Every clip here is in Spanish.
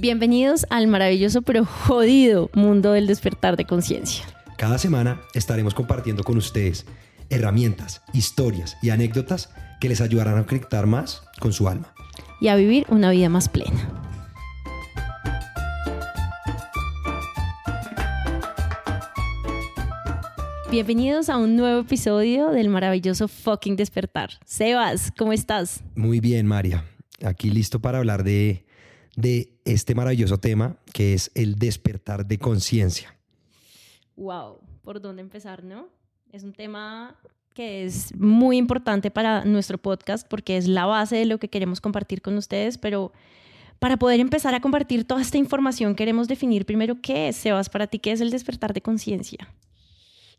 Bienvenidos al maravilloso pero jodido mundo del despertar de conciencia. Cada semana estaremos compartiendo con ustedes herramientas, historias y anécdotas que les ayudarán a conectar más con su alma. Y a vivir una vida más plena. Bienvenidos a un nuevo episodio del maravilloso fucking despertar. Sebas, ¿cómo estás? Muy bien, María. Aquí listo para hablar de de este maravilloso tema que es el despertar de conciencia. Wow, ¿por dónde empezar, no? Es un tema que es muy importante para nuestro podcast porque es la base de lo que queremos compartir con ustedes, pero para poder empezar a compartir toda esta información queremos definir primero qué es, Sebas, para ti, qué es el despertar de conciencia.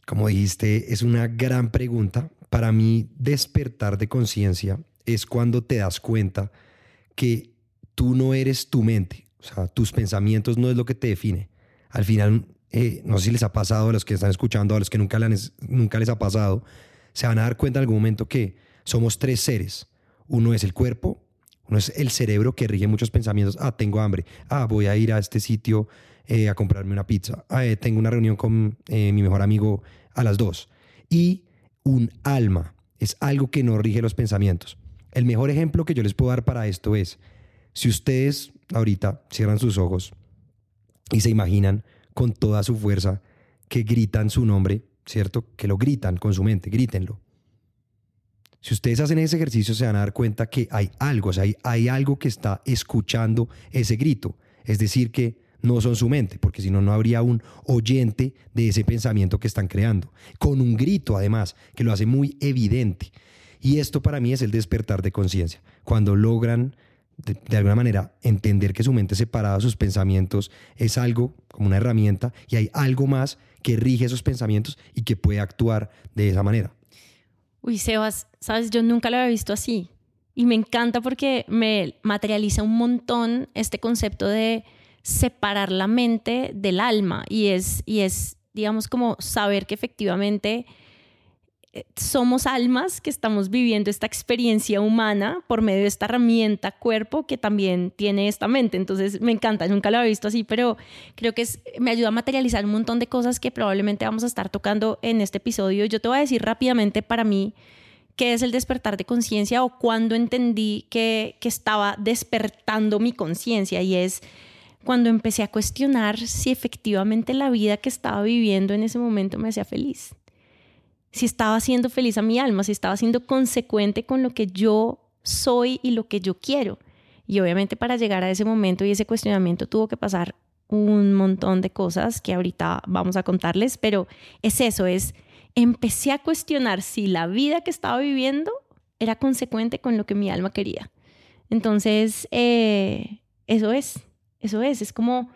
Como dijiste, es una gran pregunta. Para mí, despertar de conciencia es cuando te das cuenta que tú no eres tu mente, o sea, tus pensamientos no es lo que te define. Al final, eh, no sé si les ha pasado a los que están escuchando, a los que nunca, les, nunca les ha pasado, se van a dar cuenta en algún momento que somos tres seres. Uno es el cuerpo, uno es el cerebro que rige muchos pensamientos. Ah, tengo hambre. Ah, voy a ir a este sitio eh, a comprarme una pizza. Ah, eh, tengo una reunión con mi mejor amigo a las dos. Y un alma es algo que no rige los pensamientos. El mejor ejemplo que yo les puedo dar para esto es, si ustedes ahorita cierran sus ojos y se imaginan con toda su fuerza que gritan su nombre, ¿cierto? Que lo gritan con su mente, grítenlo. Si ustedes hacen ese ejercicio se van a dar cuenta que hay algo, o sea, hay, hay algo que está escuchando ese grito. Es decir, que no son su mente, porque si no, no habría un oyente de ese pensamiento que están creando. Con un grito, además, que lo hace muy evidente. Y esto para mí es el despertar de conciencia. Cuando logran de, alguna manera, entender que su mente separada sus pensamientos es algo como una herramienta y hay algo más que rige esos pensamientos y que puede actuar de esa manera. Uy, Sebas, sabes, yo nunca lo había visto así. Y me encanta porque me materializa un montón este concepto de separar la mente del alma. Y es, y es digamos, como saber que efectivamente somos almas que estamos viviendo esta experiencia humana por medio de esta herramienta cuerpo que también tiene esta mente. Entonces me encanta, nunca lo había visto así, pero creo que me ayuda a materializar un montón de cosas que probablemente vamos a estar tocando en este episodio. Yo te voy a decir rápidamente para mí qué es el despertar de conciencia o cuando entendí que estaba despertando mi conciencia y es cuando empecé a cuestionar si efectivamente la vida que estaba viviendo en ese momento me hacía feliz si estaba haciendo feliz a mi alma, si estaba siendo consecuente con lo que yo soy y lo que yo quiero. Y obviamente para llegar a ese momento y ese cuestionamiento tuvo que pasar un montón de cosas que ahorita vamos a contarles, pero es eso, es empecé a cuestionar si la vida que estaba viviendo era consecuente con lo que mi alma quería. Entonces, eh, eso es, eso es, es como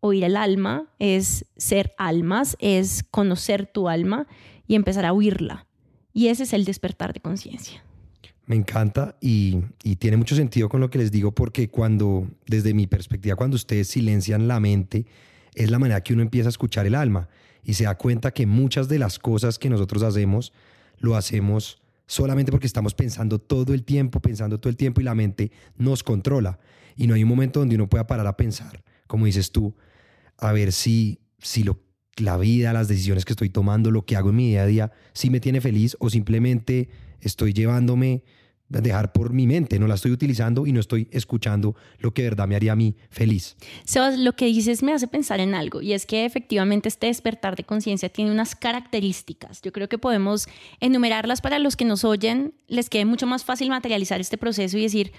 oír el alma, es ser almas, es conocer tu alma y empezar a oírla. Y ese es el despertar de conciencia. Me encanta y, tiene mucho sentido con lo que les digo porque cuando, desde mi perspectiva, cuando ustedes silencian la mente, es la manera que uno empieza a escuchar el alma y se da cuenta que muchas de las cosas que nosotros hacemos, lo hacemos solamente porque estamos pensando todo el tiempo, pensando todo el tiempo y la mente nos controla. Y no hay un momento donde uno pueda parar a pensar, como dices tú, a ver si, si lo la vida, las decisiones que estoy tomando, lo que hago en mi día a día, si me tiene feliz o simplemente estoy llevándome a dejar por mi mente, no la estoy utilizando y no estoy escuchando lo que de verdad me haría a mí feliz. Sebas, lo que dices me hace pensar en algo y es que efectivamente este despertar de conciencia tiene unas características. Yo creo que podemos enumerarlas para los que nos oyen, les quede mucho más fácil materializar este proceso y decir,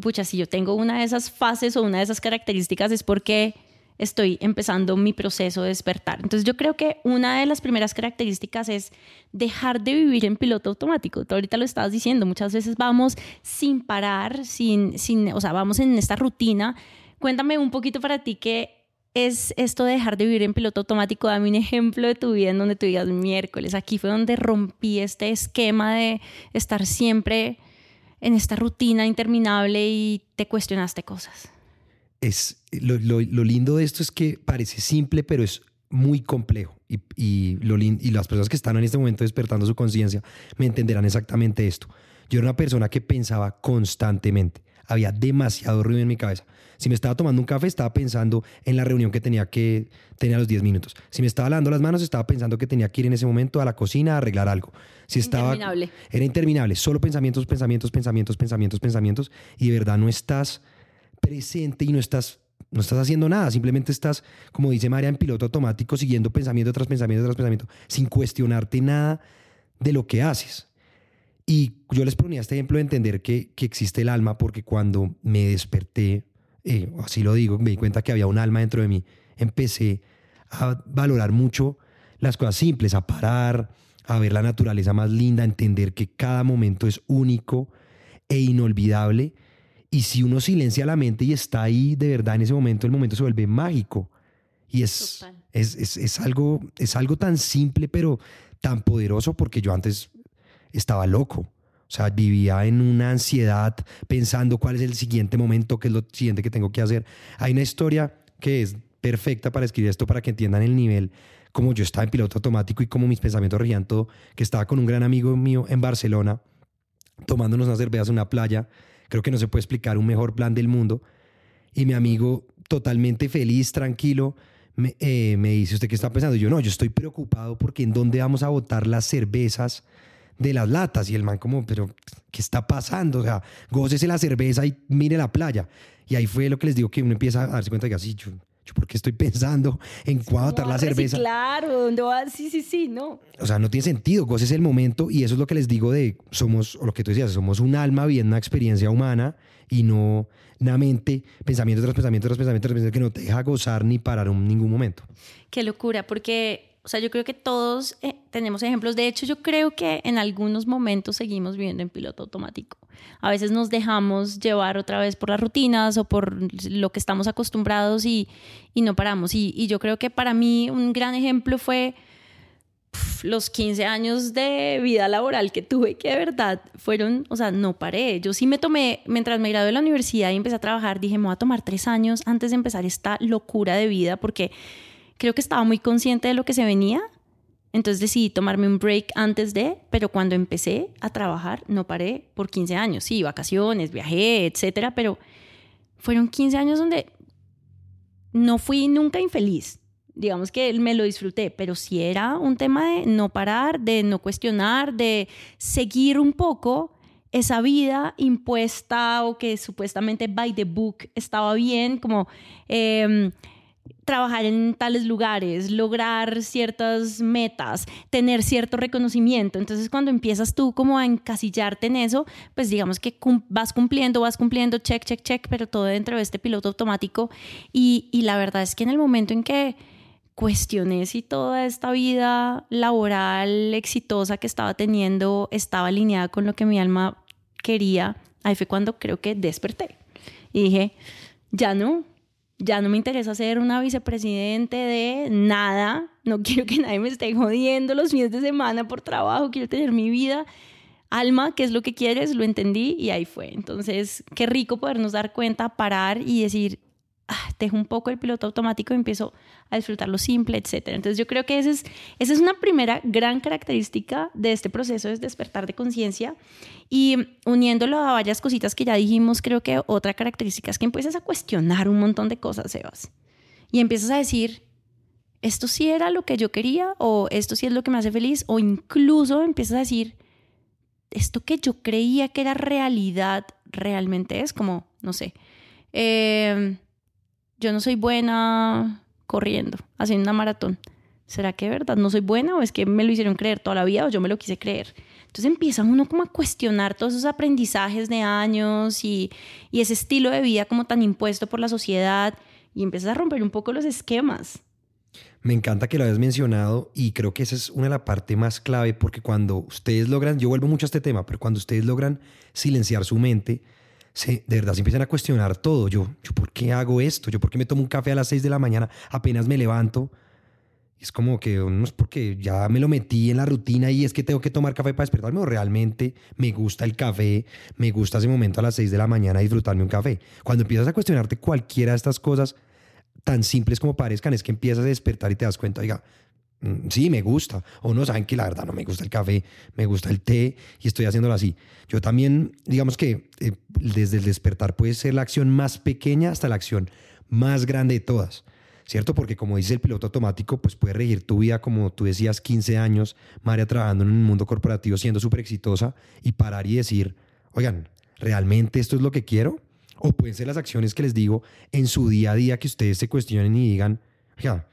pucha, si yo tengo una de esas fases o una de esas características es porque estoy empezando mi proceso de despertar. Entonces yo creo que una de las primeras características es dejar de vivir en piloto automático. Tú ahorita lo estabas diciendo, muchas veces vamos sin parar, sin, sin, o sea, vamos en esta rutina. Cuéntame un poquito para ti qué es esto de dejar de vivir en piloto automático. Dame un ejemplo de tu vida en donde tú digas miércoles. Aquí fue donde rompí este esquema de estar siempre en esta rutina interminable y te cuestionaste cosas es, lo, lindo de esto es que parece simple, pero es muy complejo. Y, y, y las personas que están en este momento despertando su conciencia me entenderán exactamente esto. Yo era una persona que pensaba constantemente. había demasiado ruido en mi cabeza. Si me estaba tomando un café, estaba pensando en la reunión que tenía que tener a los 10 minutos. Si me estaba lavando las manos, estaba pensando que tenía que ir en ese momento a la cocina a arreglar algo. Si estaba, Interminable. Era interminable. Solo pensamientos, pensamientos, pensamientos, pensamientos, pensamientos. Y de verdad no estás presente y no estás, no estás haciendo nada. Simplemente estás, como dice María, en piloto automático, siguiendo pensamiento tras pensamiento tras pensamiento, sin cuestionarte nada de lo que haces. Y yo les ponía este ejemplo de entender que, que existe el alma, porque cuando me desperté, eh, así lo digo, me di cuenta que había un alma dentro de mí, empecé a valorar mucho las cosas simples, a parar, a ver la naturaleza más linda, a entender que cada momento es único e inolvidable. Y si uno silencia la mente y está ahí de verdad en ese momento, el momento se vuelve mágico. Y es, es, es, es algo, es algo tan simple, pero tan poderoso, porque yo antes estaba loco. O sea, vivía en una ansiedad pensando cuál es el siguiente momento, qué es lo siguiente que tengo que hacer. Hay una historia que es perfecta para escribir esto, para que entiendan el nivel, como yo estaba en piloto automático y como mis pensamientos regían todo, que estaba con un gran amigo mío en Barcelona, tomándonos unas cervezas en una playa. Creo que no se puede explicar un mejor plan del mundo. Y mi amigo, totalmente feliz, tranquilo, me, eh, me dice, ¿usted qué está pensando? Yo, no, yo estoy preocupado porque en dónde vamos a botar las cervezas de las latas. Y el man como, pero, ¿qué está pasando? O sea, gócese la cerveza y mire la playa. Y ahí fue lo que les digo, que uno empieza a darse cuenta que así, yo, yo ¿por qué estoy pensando en cuándo botar la cerveza? Claro, ¿dónde vas? Sí, sí, sí, no. O sea, no tiene sentido, gócese el momento y eso es lo que les digo de somos, o lo que tú decías, somos un alma viviendo una experiencia humana y no una mente, pensamiento tras pensamiento tras pensamiento tras pensamiento que no te deja gozar ni parar en ningún momento. Qué locura, porque, o sea, yo creo que todos eh, tenemos ejemplos. De hecho, yo creo que en algunos momentos seguimos viviendo en piloto automático. A veces nos dejamos llevar otra vez por las rutinas o por lo que estamos acostumbrados y, y no paramos. Y, y yo creo que para mí un gran ejemplo fue los 15 años de vida laboral que tuve, que de verdad fueron, o sea, no paré. Yo sí me tomé, mientras me gradué de la universidad y empecé a trabajar, dije, me voy a tomar tres años antes de empezar esta locura de vida, porque creo que estaba muy consciente de lo que se venía. Entonces decidí tomarme un break antes de, pero cuando empecé a trabajar no paré por 15 años. Sí, vacaciones, viajé, etcétera, pero fueron 15 años donde no fui nunca infeliz. Digamos que me lo disfruté, pero sí era un tema de no parar, de no cuestionar, de seguir un poco esa vida impuesta o que supuestamente by the book estaba bien, como eh, trabajar en tales lugares, lograr ciertas metas, tener cierto reconocimiento. Entonces cuando empiezas tú como a encasillarte en eso, pues digamos que vas cumpliendo, vas cumpliendo, check, check, check, pero todo dentro de este piloto automático. Y, y la verdad es que en el momento en que cuestioné si toda esta vida laboral exitosa que estaba teniendo estaba alineada con lo que mi alma quería, ahí fue cuando creo que desperté. Y dije, ya no, ya no me interesa ser una vicepresidente de nada, no quiero que nadie me esté jodiendo los fines de semana por trabajo, quiero tener mi vida. Alma, ¿qué es lo que quieres? Lo entendí y ahí fue. Entonces, qué rico podernos dar cuenta, parar y decir, ah, dejo un poco el piloto automático y empiezo a disfrutar lo simple, etc. Entonces yo creo que esa es, esa es una primera gran característica de este proceso, es despertar de conciencia y uniéndolo a varias cositas que ya dijimos, creo que otra característica es que empiezas a cuestionar un montón de cosas, Sebas, y empiezas a decir, esto sí era lo que yo quería o esto sí es lo que me hace feliz o incluso empiezas a decir, esto que yo creía que era realidad realmente es como, no sé, eh, yo no soy buena corriendo, haciendo una maratón. ¿Será que verdad no soy buena o es que me lo hicieron creer toda la vida o yo me lo quise creer? Entonces empieza uno como a cuestionar todos esos aprendizajes de años y, y ese estilo de vida como tan impuesto por la sociedad y empiezas a romper un poco los esquemas. Me encanta que lo hayas mencionado y creo que esa es una de las partes más clave porque cuando ustedes logran, yo vuelvo mucho a este tema, pero cuando ustedes logran silenciar su mente, se, de verdad se empiezan a cuestionar todo. Yo, yo, ¿por qué hago esto? ¿Yo por qué me tomo un café a las 6 de la mañana apenas me levanto? Es como que no es porque ya me lo metí en la rutina y es que tengo que tomar café para despertarme o realmente me gusta el café, me gusta ese momento a las 6 de la mañana disfrutarme un café. Cuando empiezas a cuestionarte cualquiera de estas cosas tan simples como parezcan, es que empiezas a despertar y te das cuenta, oiga, sí, me gusta. O no, saben que la verdad no me gusta el café, me gusta el té y estoy haciéndolo así. Yo también, digamos que eh, desde el despertar puede ser la acción más pequeña hasta la acción más grande de todas. ¿Cierto? Porque como dice el piloto automático, pues puede regir tu vida como tú decías, 15 años, María trabajando en un mundo corporativo siendo súper exitosa y parar y decir, oigan, ¿realmente esto es lo que quiero? O pueden ser las acciones que les digo en su día a día que ustedes se cuestionen y digan, oiga,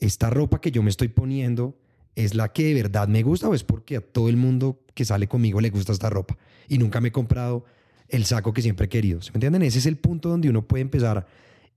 esta ropa que yo me estoy poniendo es la que de verdad me gusta o es porque a todo el mundo que sale conmigo le gusta esta ropa y nunca me he comprado el saco que siempre he querido. ¿Se me entienden? Ese es el punto donde uno puede empezar.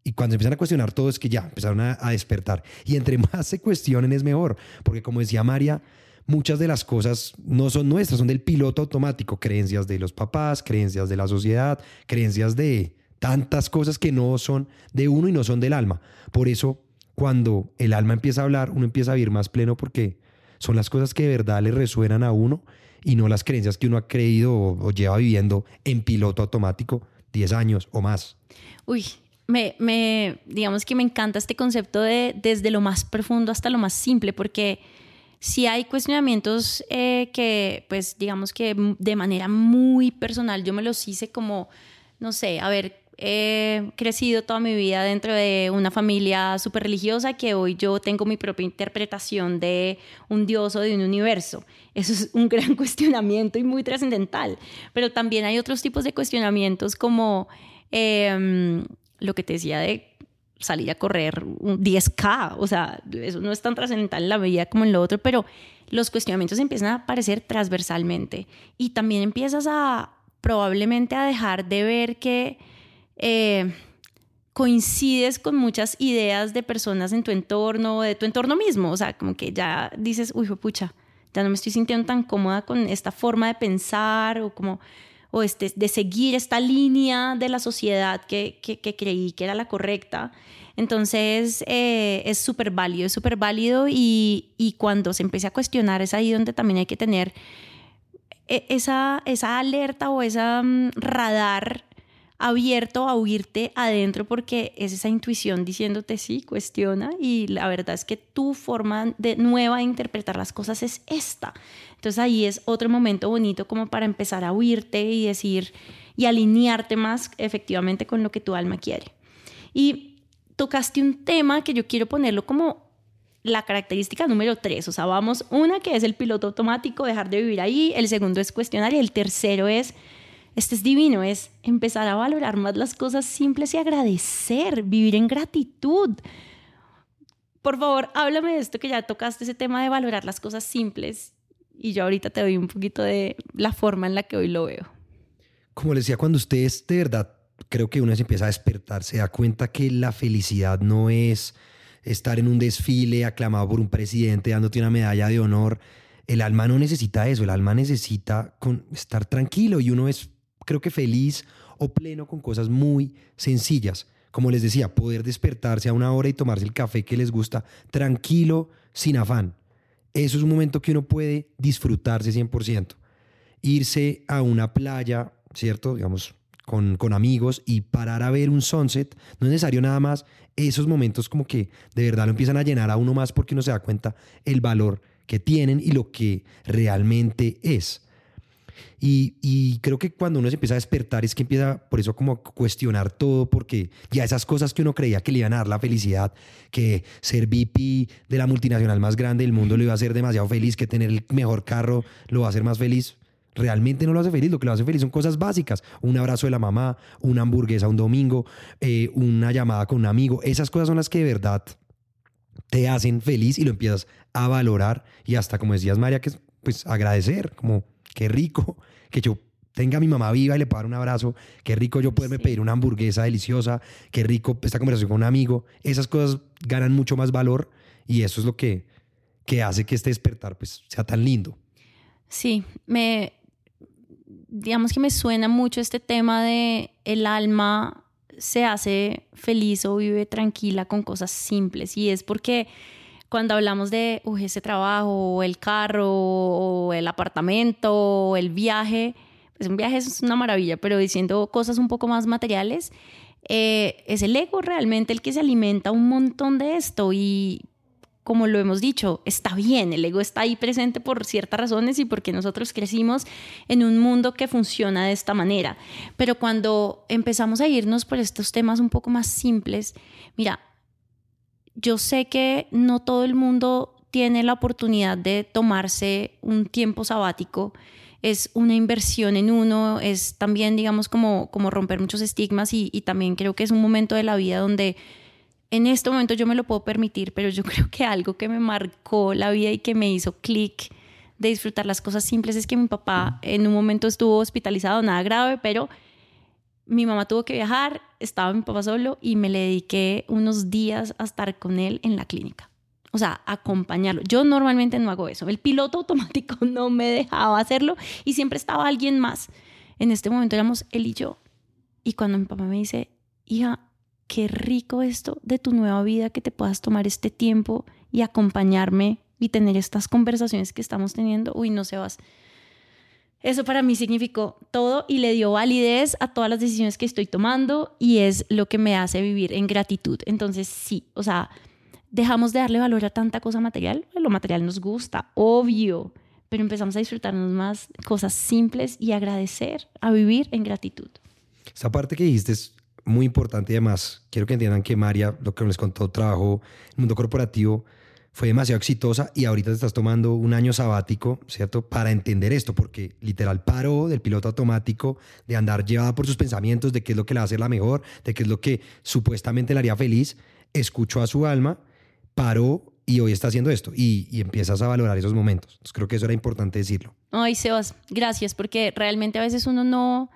Y cuando empiezan a cuestionar todo es que ya empezaron a, a despertar. Y entre más se cuestionen es mejor. Porque como decía María, muchas de las cosas no son nuestras, son del piloto automático. Creencias de los papás, creencias de la sociedad, creencias de tantas cosas que no son de uno y no son del alma. Por eso cuando el alma empieza a hablar, uno empieza a vivir más pleno porque son las cosas que de verdad le resuenan a uno y no las creencias que uno ha creído o, lleva viviendo en piloto automático 10 años o más. Uy, me, digamos que me encanta este concepto de desde lo más profundo hasta lo más simple, porque si hay cuestionamientos eh, que, pues, digamos que de manera muy personal, yo me los hice como, no sé, a ver, he crecido toda mi vida dentro de una familia súper religiosa que hoy yo tengo mi propia interpretación de un dios o de un universo. Eso es un gran cuestionamiento y muy trascendental. Pero también hay otros tipos de cuestionamientos como em, lo que te decía de salir a correr un 10K. O sea, eso no es tan trascendental en la vida como en lo otro, pero los cuestionamientos empiezan a aparecer transversalmente y también empiezas a probablemente a dejar de ver que eh, coincides con muchas ideas de personas en tu entorno, de tu entorno mismo, o sea, como que ya dices, uy, pucha, ya no me estoy sintiendo tan cómoda con esta forma de pensar o como o este, de seguir esta línea de la sociedad que, que, creí que era la correcta. Entonces eh, es súper válido, es súper válido y, y, cuando se empieza a cuestionar es ahí donde también hay que tener e, esa, esa alerta o esa mm, radar abierto a oírte adentro porque es esa intuición diciéndote sí, cuestiona y la verdad es que tu forma de nueva de interpretar las cosas es esta. Entonces ahí es otro momento bonito como para empezar a oírte y decir y alinearte más efectivamente con lo que tu alma quiere. Y tocaste un tema que yo quiero ponerlo como la característica número tres, o sea, vamos, una que es el piloto automático, dejar de vivir ahí, el segundo es cuestionar y el tercero es este es divino, es empezar a valorar más las cosas simples y agradecer, vivir en gratitud. Por favor, háblame de esto que ya tocaste, ese tema de valorar las cosas simples. Y yo ahorita te doy un poquito de la forma en la que hoy lo veo. Como les decía, cuando ustedes de verdad, creo que uno se empieza a despertar, se da cuenta que la felicidad no es estar en un desfile aclamado por un presidente dándote una medalla de honor. El alma no necesita eso, el alma necesita estar tranquilo y uno es creo que feliz o pleno con cosas muy sencillas. Como les decía, poder despertarse a una hora y tomarse el café que les gusta tranquilo, sin afán. Eso es un momento que uno puede disfrutarse 100%. Irse a una playa, ¿cierto? Digamos, con, con, amigos y parar a ver un sunset. No es necesario nada más. Esos momentos como que de verdad lo empiezan a llenar a uno más porque uno se da cuenta el valor que tienen y lo que realmente es. Y, creo que cuando uno se empieza a despertar es que empieza por eso como a cuestionar todo, porque ya esas cosas que uno creía que le iban a dar la felicidad, que ser VP de la multinacional más grande del mundo lo iba a hacer demasiado feliz, que tener el mejor carro lo va a hacer más feliz, realmente no lo hace feliz. Lo que lo hace feliz son cosas básicas. Un abrazo de la mamá, una hamburguesa un domingo, eh, una llamada con un amigo. Esas cosas son las que de verdad te hacen feliz y lo empiezas a valorar y hasta, como decías María, que pues agradecer, como qué rico que yo tenga a mi mamá viva y le pueda dar un abrazo, qué rico yo poderme pedir una hamburguesa deliciosa, qué rico esta conversación con un amigo, esas cosas ganan mucho más valor y eso es lo que, que hace que este despertar pues sea tan lindo. Sí, me digamos que me suena mucho este tema de el alma se hace feliz o vive tranquila con cosas simples y es porque cuando hablamos de ese trabajo, o el carro, o el apartamento, o el viaje, pues un viaje es una maravilla, pero diciendo cosas un poco más materiales, eh, es el ego realmente el que se alimenta un montón de esto y como lo hemos dicho, está bien, el ego está ahí presente por ciertas razones y porque nosotros crecimos en un mundo que funciona de esta manera. Pero cuando empezamos a irnos por estos temas un poco más simples, mira, yo sé que no todo el mundo tiene la oportunidad de tomarse un tiempo sabático. Es una inversión en uno, es también, digamos, como, como romper muchos estigmas y, y también creo que es un momento de la vida donde en este momento yo me lo puedo permitir, pero yo creo que algo que me marcó la vida y que me hizo clic de disfrutar las cosas simples es que mi papá en un momento estuvo hospitalizado, nada grave, pero mi mamá tuvo que viajar, estaba mi papá solo y me le dediqué unos días a estar con él en la clínica. O sea, acompañarlo. Yo normalmente no hago eso. El piloto automático no me dejaba hacerlo y siempre estaba alguien más. En este momento éramos él y yo. Y cuando mi papá me dice, hija, qué rico esto de tu nueva vida, que te puedas tomar este tiempo y acompañarme y tener estas conversaciones que estamos teniendo. Uy, no se vas. Eso para mí significó todo y le dio validez a todas las decisiones que estoy tomando y es lo que me hace vivir en gratitud. Entonces, sí, o sea, dejamos de darle valor a tanta cosa material. Lo material nos gusta, obvio, pero empezamos a disfrutarnos más cosas simples y agradecer, a vivir en gratitud. Esa parte que dijiste es muy importante y además quiero que entiendan que María, lo que les contó, trabajo el mundo corporativo, fue demasiado exitosa y ahorita te estás tomando un año sabático, ¿cierto? Para entender esto, porque literal paró del piloto automático, de andar llevada por sus pensamientos, de qué es lo que le va a hacer la mejor, de qué es lo que supuestamente le haría feliz, escuchó a su alma, paró y hoy está haciendo esto y, y empiezas a valorar esos momentos. Entonces creo que eso era importante decirlo. Ay, Sebas, gracias, porque realmente a veces uno no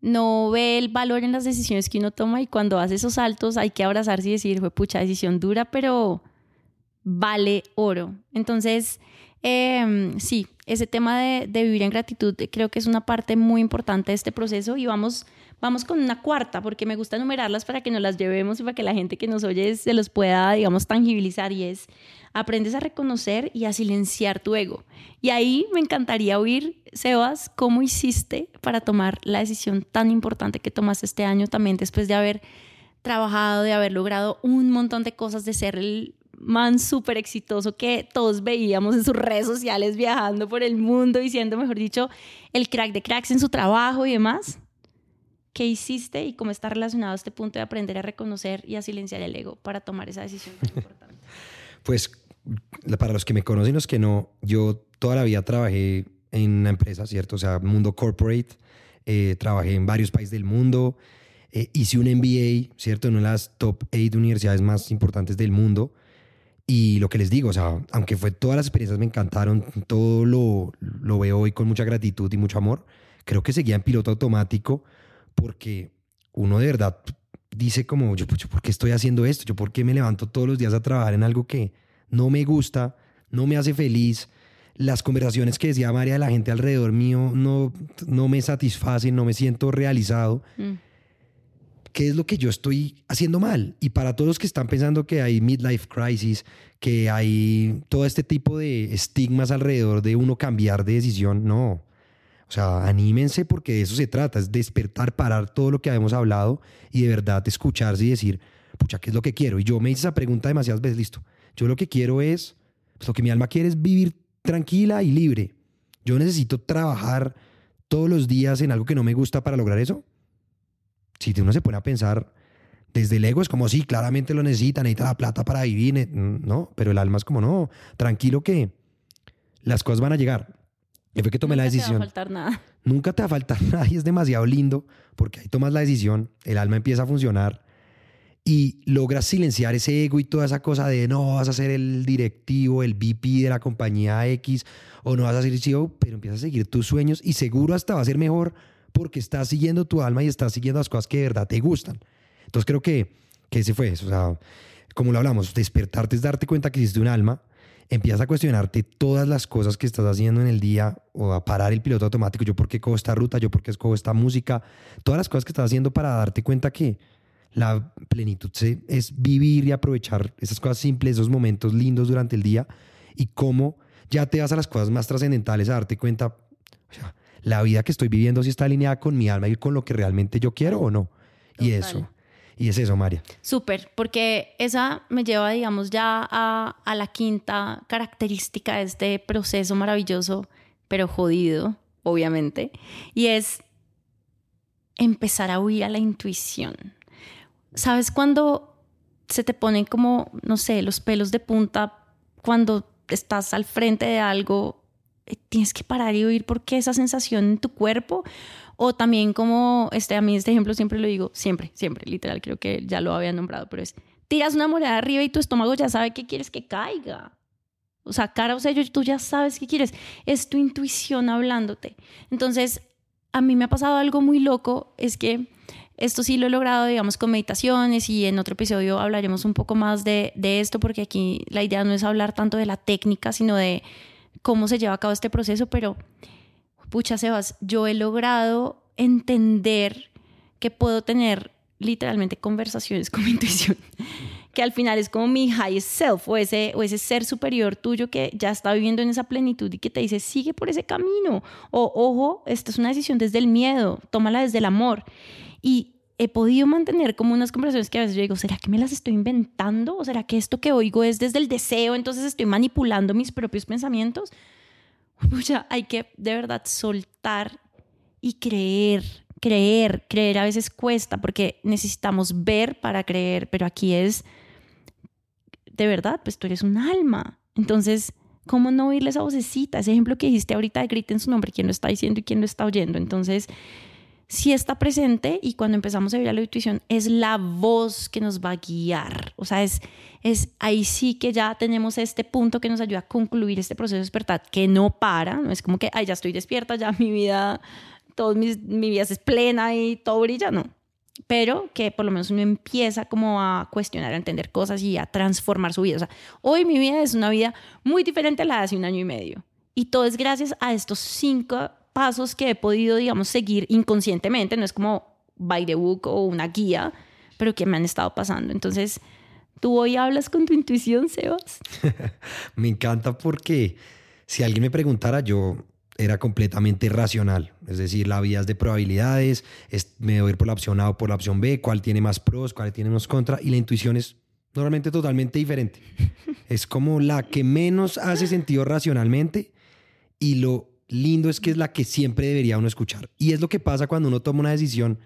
no ve el valor en las decisiones que uno toma y cuando hace esos saltos hay que abrazarse y decir, fue pucha, decisión dura, pero vale oro. Entonces, em, sí, ese tema de, de, vivir en gratitud creo que es una parte muy importante de este proceso y vamos, vamos con una cuarta porque me gusta enumerarlas para que nos las llevemos y para que la gente que nos oye se los pueda, digamos, tangibilizar y es aprendes a reconocer y a silenciar tu ego. Y ahí me encantaría oír, Sebas, cómo hiciste para tomar la decisión tan importante que tomaste este año también después de haber trabajado, de haber logrado un montón de cosas, de ser el man súper exitoso que todos veíamos en sus redes sociales viajando por el mundo y siendo, mejor dicho, el crack de cracks en su trabajo y demás. ¿Qué hiciste y cómo está relacionado a este punto de aprender a reconocer y a silenciar el ego para tomar esa decisión tan importante? Pues para los que me conocen, los que no, yo toda la vida trabajé en una empresa, ¿cierto? O sea, mundo corporate, eh, trabajé en varios países del mundo, eh, hice un MBA, ¿cierto? En una de las top 8 universidades más importantes del mundo. Y lo que les digo, o sea, aunque fue todas las experiencias me encantaron, todo lo, lo veo hoy con mucha gratitud y mucho amor, creo que seguía en piloto automático porque uno de verdad dice como, yo, yo, ¿por qué estoy haciendo esto? ¿Yo por qué me levanto todos los días a trabajar en algo que, no me gusta, no me hace feliz. Las conversaciones que decía María de la gente alrededor mío no, no me satisfacen, no me siento realizado. Mm. ¿Qué es lo que yo estoy haciendo mal? Y para todos los que están pensando que hay midlife crisis, que hay todo este tipo de estigmas alrededor de uno cambiar de decisión, no. O sea, anímense porque de eso se trata, es despertar, parar todo lo que habíamos hablado y de verdad escucharse y decir, pucha, ¿qué es lo que quiero? Y yo me hice esa pregunta demasiadas veces, listo. Yo lo que quiero es, pues lo que mi alma quiere es vivir tranquila y libre. Yo necesito trabajar todos los días en algo que no me gusta para lograr eso. Si uno se pone a pensar, desde el ego es como, sí, claramente lo necesita, necesita la plata para vivir, no, pero el alma es como, no, tranquilo que las cosas van a llegar. Y fue que tomé Nunca la decisión. Nunca te va a faltar nada. Nunca te va a faltar nada y es demasiado lindo porque ahí tomas la decisión, el alma empieza a funcionar y logras silenciar ese ego y toda esa cosa de no vas a ser el directivo, el VP de la compañía X o no vas a ser CEO, pero empiezas a seguir tus sueños y seguro hasta va a ser mejor porque estás siguiendo tu alma y estás siguiendo las cosas que de verdad te gustan. Entonces creo que, que ese fue eso. O sea, como lo hablamos, despertarte es darte cuenta que existe un alma, empiezas a cuestionarte todas las cosas que estás haciendo en el día o a parar el piloto automático, yo por qué cojo esta ruta, yo por qué escojo esta música, todas las cosas que estás haciendo para darte cuenta que la plenitud es vivir y aprovechar esas cosas simples, esos momentos lindos durante el día y cómo ya te vas a las cosas más trascendentales a darte cuenta, la vida que estoy viviendo si está alineada con mi alma y con lo que realmente yo quiero o no. Y eso. Y es eso, María. Súper, porque esa me lleva, digamos, ya a, a la quinta característica de este proceso maravilloso, pero jodido, obviamente, y es empezar a huir a la intuición. ¿Sabes cuando se te ponen como, no sé, los pelos de punta cuando estás al frente de algo? Eh, tienes que parar y oír por qué esa sensación en tu cuerpo o también como, este, a mí este ejemplo siempre lo digo, siempre, siempre, literal, creo que ya lo había nombrado, pero es, tiras una moneda arriba y tu estómago ya sabe que quieres que caiga. O sea, cara o sea, tú ya sabes qué quieres. Es tu intuición hablándote. Entonces, a mí me ha pasado algo muy loco, es que esto sí lo he logrado, digamos, con meditaciones y en otro episodio hablaremos un poco más de, de esto, porque aquí la idea no es hablar tanto de la técnica, sino de cómo se lleva a cabo este proceso, pero pucha, Sebas, yo he logrado entender que puedo tener literalmente conversaciones con mi intuición, que al final es como mi high self o ese, o ese ser superior tuyo que ya está viviendo en esa plenitud y que te dice, sigue por ese camino. O, ojo, esta es una decisión desde el miedo, tómala desde el amor. Y he podido mantener como unas conversaciones que a veces yo digo, ¿será que me las estoy inventando? ¿O será que esto que oigo es desde el deseo? Entonces estoy manipulando mis propios pensamientos. Pucha, hay que de verdad soltar y creer, creer, creer a veces cuesta porque necesitamos ver para creer, pero aquí es, de verdad, pues tú eres un alma. Entonces, ¿cómo no oírle esa vocecita? Ese ejemplo que dijiste ahorita de griten su nombre, quién lo está diciendo y quién lo está oyendo. Entonces, sí está presente y cuando empezamos a vivir la intuición es la voz que nos va a guiar. O sea, es, es ahí sí que ya tenemos este punto que nos ayuda a concluir este proceso de despertar que no para, no es como que, ay, ya estoy despierta, ya mi vida, todo mi, mi vida es plena y todo brilla, no. Pero que por lo menos uno empieza como a cuestionar, a entender cosas y a transformar su vida. O sea, hoy mi vida es una vida muy diferente a la de hace un año y medio. Y todo es gracias a estos cinco pasos que he podido, digamos, seguir inconscientemente, no es como by the book o una guía, pero que me han estado pasando. Entonces, ¿tú hoy hablas con tu intuición, Sebas? me encanta porque si alguien me preguntara, yo era completamente racional. Es decir, la vida es de probabilidades, es, me voy a ir por la opción A o por la opción B, cuál tiene más pros, cuál tiene más contra, y la intuición es normalmente totalmente diferente. es como la que menos hace sentido racionalmente y lo lindo es que es la que siempre debería uno escuchar. Y es lo que pasa cuando uno toma una decisión,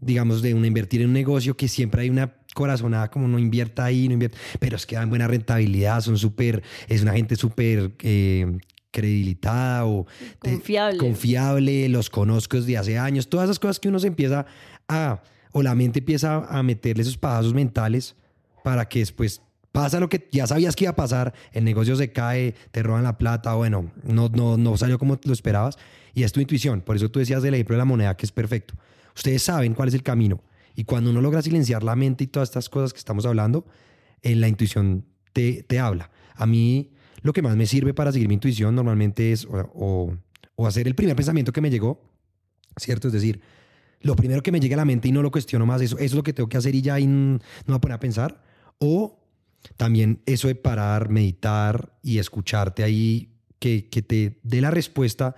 digamos, de uno invertir en un negocio, que siempre hay una corazonada como no invierta ahí, no invierta, pero es que dan buena rentabilidad, son súper, es una gente súper eh, credibilitada o confiable. confiable, los conozco desde hace años, todas esas cosas que uno se empieza a, o la mente empieza a meterle esos pasos mentales para que después pasa lo que ya sabías que iba a pasar, el negocio se cae, te roban la plata, bueno, no, no, no salió como lo esperabas y es tu intuición. Por eso tú decías del ejemplo de la moneda que es perfecto. Ustedes saben cuál es el camino y cuando uno logra silenciar la mente y todas estas cosas que estamos hablando, eh, la intuición te, te habla. A mí lo que más me sirve para seguir mi intuición normalmente es o, o, hacer el primer pensamiento que me llegó, ¿cierto? Es decir, lo primero que me llega a la mente y no lo cuestiono más, eso, eso es lo que tengo que hacer y ya y no me voy a poner a pensar. O también eso de parar, meditar y escucharte ahí, que, que te dé la respuesta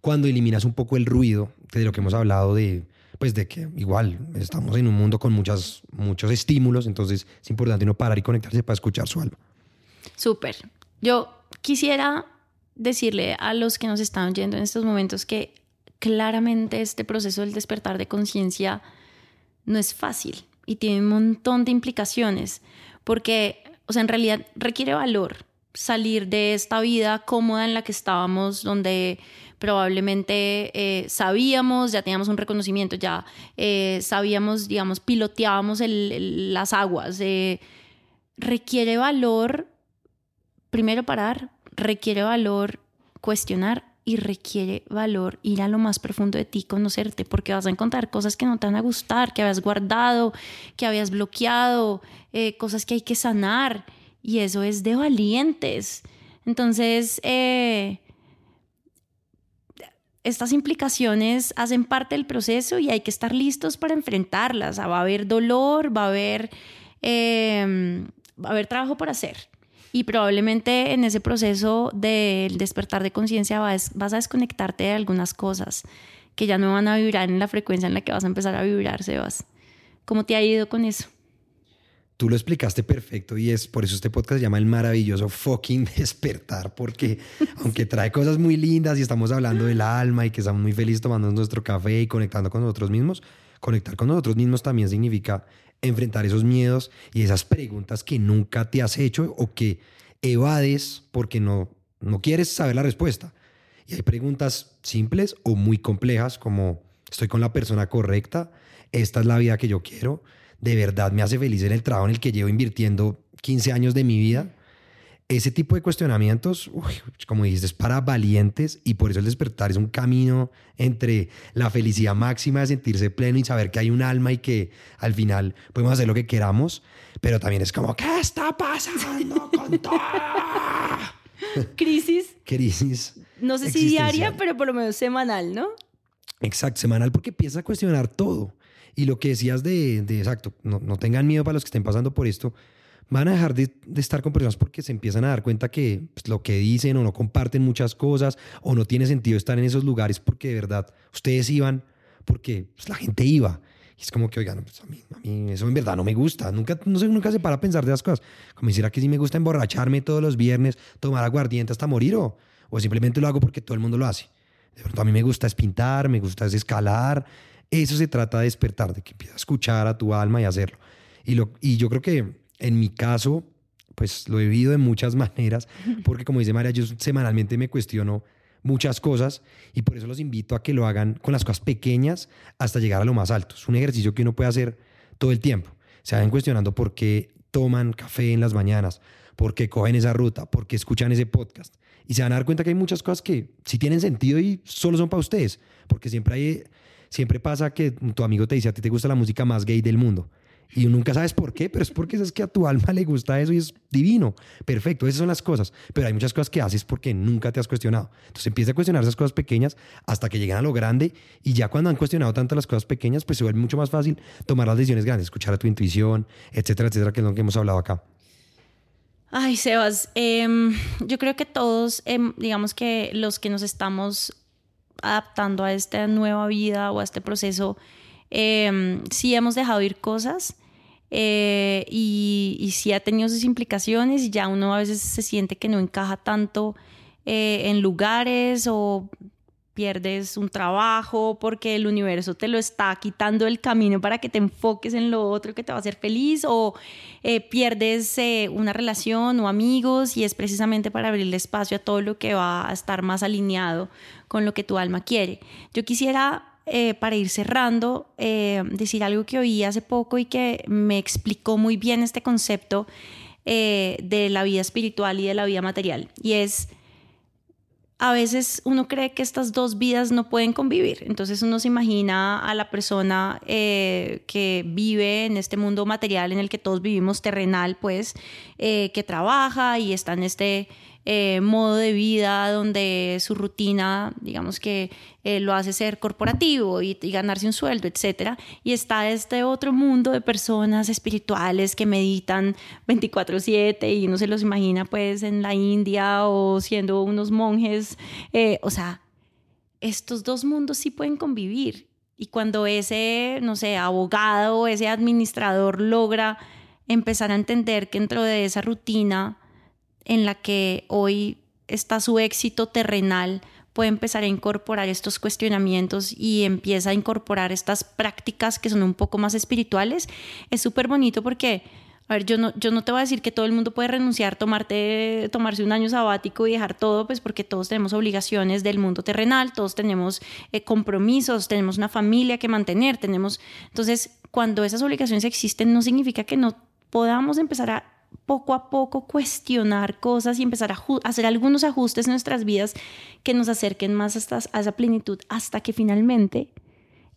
cuando eliminas un poco el ruido de lo que hemos hablado de, pues de que igual estamos en un mundo con muchas, muchos estímulos, entonces es importante no parar y conectarse para escuchar su alma. Súper. Yo quisiera decirle a los que nos están oyendo en estos momentos que claramente este proceso del despertar de conciencia no es fácil y tiene un montón de implicaciones porque, o sea, en realidad requiere valor salir de esta vida cómoda en la que estábamos, donde probablemente eh, sabíamos, ya teníamos un reconocimiento, ya eh, sabíamos, digamos, piloteábamos las aguas. Eh, requiere valor, primero parar, requiere valor cuestionar y requiere valor ir a lo más profundo de ti, conocerte, porque vas a encontrar cosas que no te van a gustar, que habías guardado, que habías bloqueado, eh, cosas que hay que sanar, y eso es de valientes. Entonces, eh, estas implicaciones hacen parte del proceso y hay que estar listos para enfrentarlas. va a haber dolor, va a haber, eh, va a haber trabajo por hacer. Y probablemente en ese proceso del despertar de conciencia vas, vas a desconectarte de algunas cosas que ya no van a vibrar en la frecuencia en la que vas a empezar a vibrar, Sebas. ¿Cómo te ha ido con eso? Tú lo explicaste perfecto y es por eso este podcast se llama El maravilloso fucking despertar, porque aunque trae cosas muy lindas y estamos hablando del alma y que estamos muy felices tomando nuestro café y conectando con nosotros mismos, conectar con nosotros mismos también significa enfrentar esos miedos y esas preguntas que nunca te has hecho o que evades porque no, no quieres saber la respuesta. Y hay preguntas simples o muy complejas como, ¿estoy con la persona correcta? ¿Esta es la vida que yo quiero? ¿De verdad me hace feliz en el trabajo en el que llevo invirtiendo 15 años de mi vida? Ese tipo de cuestionamientos, como dijiste, es para valientes y por eso el despertar es un camino entre la felicidad máxima de sentirse pleno y saber que hay un alma y que al final podemos hacer lo que queramos, pero también es como, ¿qué está pasando con todo? Crisis. Crisis. No sé si diaria, pero por lo menos semanal, ¿no? Exacto, semanal porque empieza a cuestionar todo. Y lo que decías de, exacto, no, no, tengan miedo para los que estén pasando por esto, van a dejar de, estar con personas porque se empiezan a dar cuenta que pues, lo que dicen o no comparten muchas cosas o no tiene sentido estar en esos lugares porque de verdad ustedes iban porque pues, la gente iba. Y es como que, oigan, pues a, mí, a mí eso en verdad no me gusta. Nunca, no sé, nunca se para a pensar de las cosas. Como decir, que sí me gusta emborracharme todos los viernes, tomar aguardiente hasta morir o, o simplemente lo hago porque todo el mundo lo hace. De pronto a mí me gusta es pintar, me gusta es escalar. Eso se trata de despertar, de que empiezas a escuchar a tu alma y hacerlo. Y, lo, y yo creo que en mi caso, pues lo he vivido de muchas maneras, porque como dice María, yo semanalmente me cuestiono muchas cosas y por eso los invito a que lo hagan con las cosas pequeñas hasta llegar a lo más alto. Es un ejercicio que uno puede hacer todo el tiempo. Se van cuestionando por qué toman café en las mañanas, por qué cogen esa ruta, por qué escuchan ese podcast. Y se van a dar cuenta que hay muchas cosas que sí tienen sentido y solo son para ustedes, porque siempre hay siempre pasa que tu amigo te dice a ti te gusta la música más gay del mundo y nunca sabes por qué, pero es porque es que a tu alma le gusta eso y es divino. Perfecto, esas son las cosas. Pero hay muchas cosas que haces porque nunca te has cuestionado. Entonces empieza a cuestionar esas cosas pequeñas hasta que llegan a lo grande y ya cuando han cuestionado tanto las cosas pequeñas, pues se vuelve mucho más fácil tomar las decisiones grandes, escuchar a tu intuición, etcétera, etcétera, que es lo que hemos hablado acá. Ay, Sebas, em, yo creo que todos, em, digamos que los que nos estamos adaptando a esta nueva vida o a este proceso, eh, sí hemos dejado ir cosas eh, y, y, sí ha tenido sus implicaciones y ya uno a veces se siente que no encaja tanto eh, en lugares o pierdes un trabajo porque el universo te lo está quitando el camino para que te enfoques en lo otro que te va a hacer feliz o eh, pierdes una relación o amigos y es precisamente para abrirle espacio a todo lo que va a estar más alineado con lo que tu alma quiere. Yo quisiera eh, para ir cerrando, eh, decir algo que oí hace poco y que me explicó muy bien este concepto eh, de la vida espiritual y de la vida material. Y es, a veces uno cree que estas dos vidas no pueden convivir. Entonces uno se imagina a la persona que vive en este mundo material en el que todos vivimos terrenal, pues, que trabaja y está en este eh, modo de vida donde su rutina, digamos que eh, lo hace ser corporativo y, ganarse un sueldo, etc. Y está este otro mundo de personas espirituales que meditan 24/7 y uno se los imagina pues en la India o siendo unos monjes. Eh, o sea, estos dos mundos sí pueden convivir. Y cuando ese, no sé, abogado ese administrador logra empezar a entender que dentro de esa rutina en la que hoy está su éxito terrenal, puede empezar a incorporar estos cuestionamientos y empieza a incorporar estas prácticas que son un poco más espirituales, es súper bonito porque, a ver, yo no, yo no te voy a decir que todo el mundo puede renunciar, tomarte, tomarse un año sabático y dejar todo, pues porque todos tenemos obligaciones del mundo terrenal, todos tenemos eh, compromisos, tenemos una familia que mantener, tenemos... Entonces, cuando esas obligaciones existen, no significa que no podamos empezar a poco a poco cuestionar cosas y empezar a hacer algunos ajustes en nuestras vidas que nos acerquen más a esa plenitud hasta que finalmente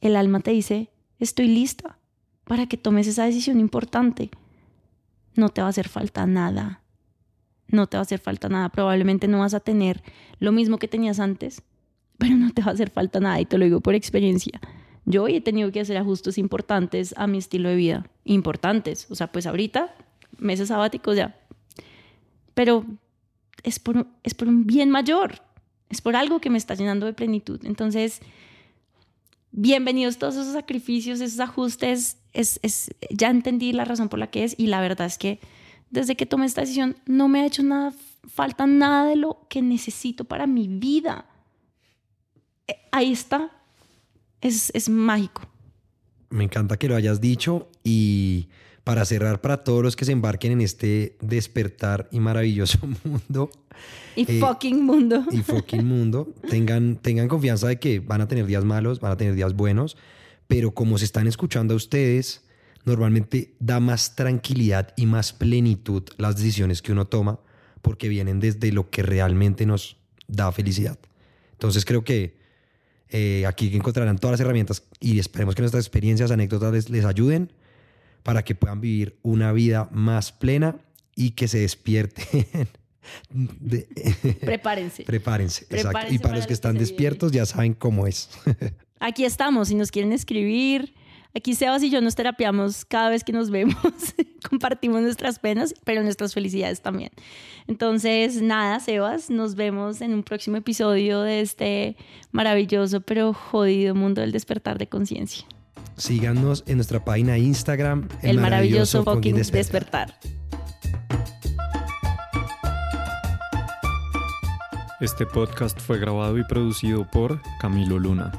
el alma te dice, estoy lista para que tomes esa decisión importante. No te va a hacer falta nada. No te va a hacer falta nada. Probablemente no vas a tener lo mismo que tenías antes, pero no te va a hacer falta nada y te lo digo por experiencia. Yo hoy he tenido que hacer ajustes importantes a mi estilo de vida. Importantes. O sea, pues ahorita meses sabáticos ya. Pero es por, es por un bien mayor, es por algo que me está llenando de plenitud. Entonces, bienvenidos todos esos sacrificios, esos ajustes. Es, es, ya entendí la razón por la que es y la verdad es que desde que tomé esta decisión no me ha hecho nada, falta nada de lo que necesito para mi vida. Eh, ahí está. Es, es mágico. Me encanta que lo hayas dicho y para cerrar para todos los que se embarquen en este despertar y maravilloso mundo. Y eh, fucking mundo. Y fucking mundo. Tengan, tengan confianza de que van a tener días malos, van a tener días buenos, pero como se están escuchando a ustedes, normalmente da más tranquilidad y más plenitud las decisiones que uno toma porque vienen desde lo que realmente nos da felicidad. Entonces creo que eh, aquí encontrarán todas las herramientas y esperemos que nuestras experiencias, anécdotas les, ayuden para que puedan vivir una vida más plena y que se despierten. Prepárense. Prepárense, exacto. Y para, los que están despiertos ya saben cómo es. Aquí estamos, si nos quieren escribir, Aquí Sebas y yo nos terapiamos cada vez que nos vemos, compartimos nuestras penas, pero nuestras felicidades también. Entonces, nada, Sebas, nos vemos en un próximo episodio de este maravilloso pero jodido mundo del despertar de conciencia. Síganos en nuestra página Instagram, El, maravilloso, fucking despertar. Este podcast fue grabado y producido por Camilo Luna.